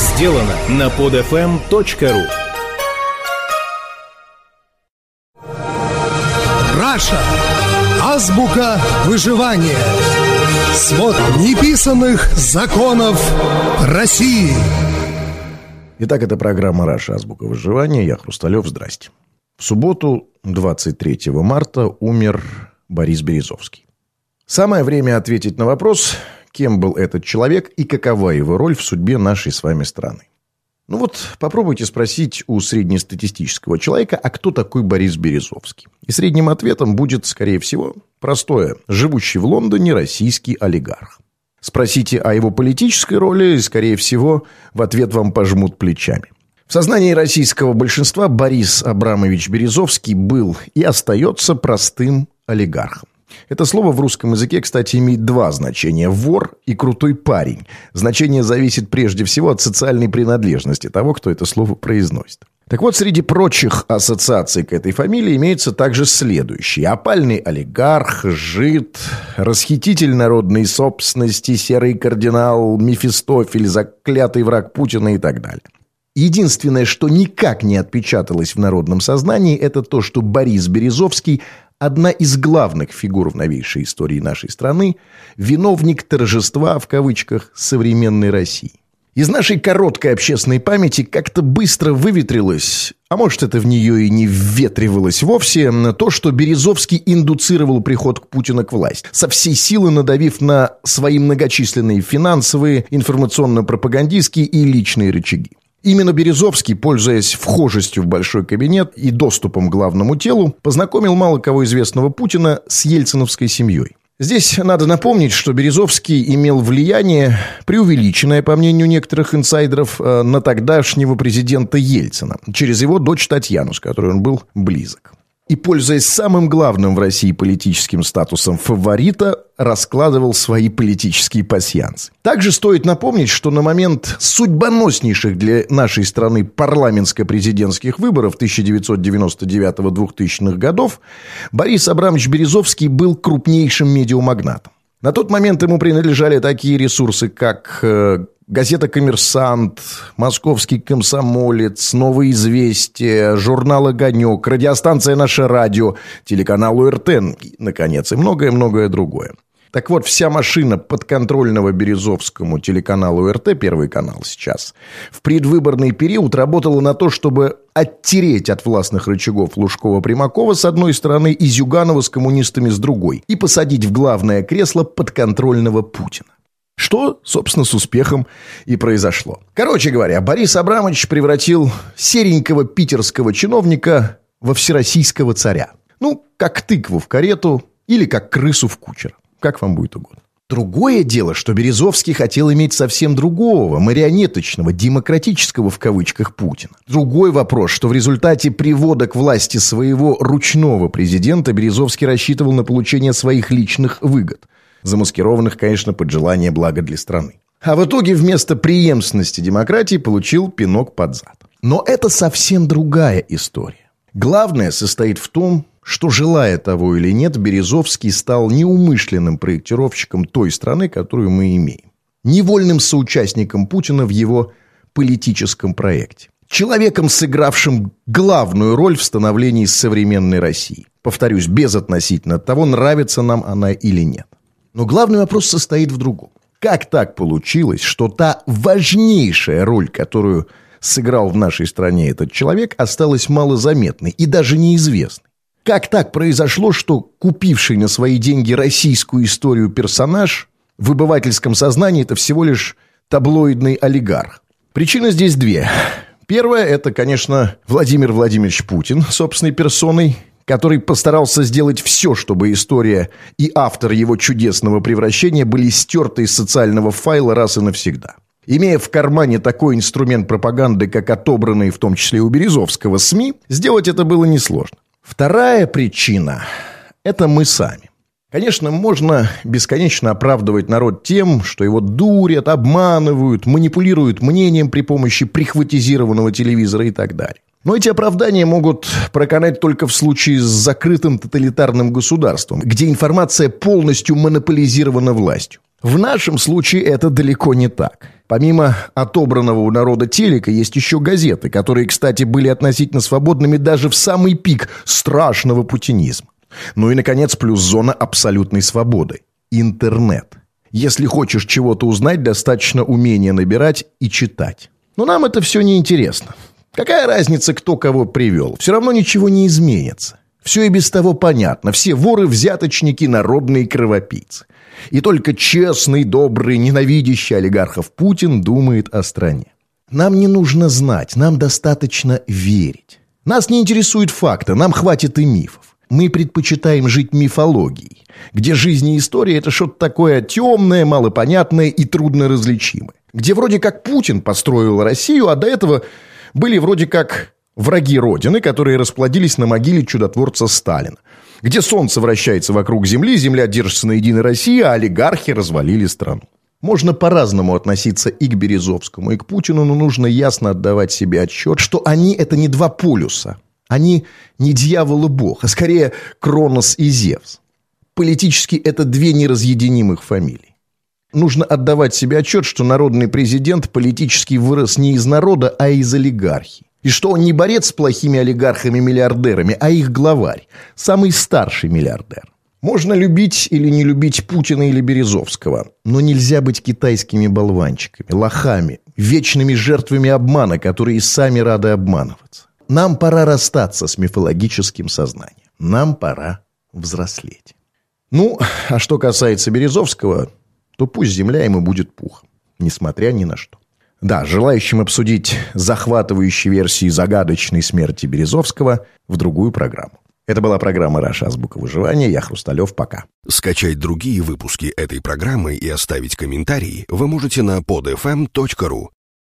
сделано на podfm.ru Раша. Азбука выживания. Свод неписанных законов России. Итак, это программа «Раша. Азбука выживания». Я Хрусталев. Здрасте. В субботу, 23 марта, умер Борис Березовский. Самое время ответить на вопрос, кем был этот человек и какова его роль в судьбе нашей с вами страны. Ну вот, попробуйте спросить у среднестатистического человека, а кто такой Борис Березовский? И средним ответом будет, скорее всего, простое. Живущий в Лондоне российский олигарх. Спросите о его политической роли, и, скорее всего, в ответ вам пожмут плечами. В сознании российского большинства Борис Абрамович Березовский был и остается простым олигархом. Это слово в русском языке, кстати, имеет два значения – вор и крутой парень. Значение зависит прежде всего от социальной принадлежности того, кто это слово произносит. Так вот, среди прочих ассоциаций к этой фамилии имеются также следующие. Опальный олигарх, жид, расхититель народной собственности, серый кардинал, Мефистофель, заклятый враг Путина и так далее. Единственное, что никак не отпечаталось в народном сознании, это то, что Борис Березовский одна из главных фигур в новейшей истории нашей страны, виновник торжества, в кавычках, современной России. Из нашей короткой общественной памяти как-то быстро выветрилось, а может это в нее и не вветривалось вовсе, то, что Березовский индуцировал приход к Путина к власти, со всей силы надавив на свои многочисленные финансовые, информационно-пропагандистские и личные рычаги. Именно Березовский, пользуясь вхожестью в большой кабинет и доступом к главному телу, познакомил мало кого известного Путина с ельциновской семьей. Здесь надо напомнить, что Березовский имел влияние, преувеличенное, по мнению некоторых инсайдеров, э, на тогдашнего президента Ельцина, через его дочь Татьяну, с которой он был близок и, пользуясь самым главным в России политическим статусом фаворита, раскладывал свои политические пасьянцы. Также стоит напомнить, что на момент судьбоноснейших для нашей страны парламентско-президентских выборов 1999-2000 годов Борис Абрамович Березовский был крупнейшим медиамагнатом. На тот момент ему принадлежали такие ресурсы, как э, газета «Коммерсант», «Московский комсомолец», «Новые известия», журнал «Огонек», радиостанция «Наше радио», телеканал УРТН, наконец, и многое-многое другое. Так вот, вся машина подконтрольного Березовскому телеканалу РТ, первый канал сейчас, в предвыборный период работала на то, чтобы оттереть от властных рычагов Лужкова-Примакова с одной стороны и Зюганова с коммунистами с другой, и посадить в главное кресло подконтрольного Путина. Что, собственно, с успехом и произошло. Короче говоря, Борис Абрамович превратил серенького питерского чиновника во всероссийского царя. Ну, как тыкву в карету или как крысу в кучер. Как вам будет угодно. Другое дело, что Березовский хотел иметь совсем другого, марионеточного, демократического в кавычках Путина. Другой вопрос, что в результате привода к власти своего ручного президента Березовский рассчитывал на получение своих личных выгод – замаскированных, конечно, под желание блага для страны. А в итоге вместо преемственности демократии получил пинок под зад. Но это совсем другая история. Главное состоит в том, что, желая того или нет, Березовский стал неумышленным проектировщиком той страны, которую мы имеем. Невольным соучастником Путина в его политическом проекте. Человеком, сыгравшим главную роль в становлении современной России. Повторюсь, безотносительно от того, нравится нам она или нет. Но главный вопрос состоит в другом. Как так получилось, что та важнейшая роль, которую сыграл в нашей стране этот человек, осталась малозаметной и даже неизвестной? Как так произошло, что купивший на свои деньги российскую историю персонаж в обывательском сознании это всего лишь таблоидный олигарх? Причины здесь две. Первое – это, конечно, Владимир Владимирович Путин собственной персоной – который постарался сделать все, чтобы история и автор его чудесного превращения были стерты из социального файла раз и навсегда. Имея в кармане такой инструмент пропаганды, как отобранный в том числе у Березовского СМИ, сделать это было несложно. Вторая причина – это мы сами. Конечно, можно бесконечно оправдывать народ тем, что его дурят, обманывают, манипулируют мнением при помощи прихватизированного телевизора и так далее. Но эти оправдания могут проканать только в случае с закрытым тоталитарным государством, где информация полностью монополизирована властью. В нашем случае это далеко не так. Помимо отобранного у народа телека, есть еще газеты, которые, кстати, были относительно свободными даже в самый пик страшного путинизма. Ну и, наконец, плюс зона абсолютной свободы – интернет. Если хочешь чего-то узнать, достаточно умения набирать и читать. Но нам это все не интересно. Какая разница, кто кого привел? Все равно ничего не изменится. Все и без того понятно. Все воры, взяточники, народные кровопийцы. И только честный, добрый, ненавидящий олигархов Путин думает о стране. Нам не нужно знать, нам достаточно верить. Нас не интересуют факты, нам хватит и мифов. Мы предпочитаем жить мифологией, где жизнь и история – это что-то такое темное, малопонятное и трудно различимое. Где вроде как Путин построил Россию, а до этого были вроде как враги Родины, которые расплодились на могиле чудотворца Сталина где солнце вращается вокруг Земли, Земля держится на единой России, а олигархи развалили страну. Можно по-разному относиться и к Березовскому, и к Путину, но нужно ясно отдавать себе отчет, что они – это не два полюса. Они не дьявол и бог, а скорее Кронос и Зевс. Политически это две неразъединимых фамилии. Нужно отдавать себе отчет, что народный президент политически вырос не из народа, а из олигархии. И что он не борец с плохими олигархами-миллиардерами, а их главарь, самый старший миллиардер. Можно любить или не любить Путина или Березовского, но нельзя быть китайскими болванчиками, лохами, вечными жертвами обмана, которые сами рады обманываться. Нам пора расстаться с мифологическим сознанием. Нам пора взрослеть. Ну, а что касается Березовского, то пусть земля ему будет пухом, несмотря ни на что. Да, желающим обсудить захватывающие версии загадочной смерти Березовского в другую программу. Это была программа «Раша. Азбука выживания». Я Хрусталев. Пока. Скачать другие выпуски этой программы и оставить комментарии вы можете на podfm.ru.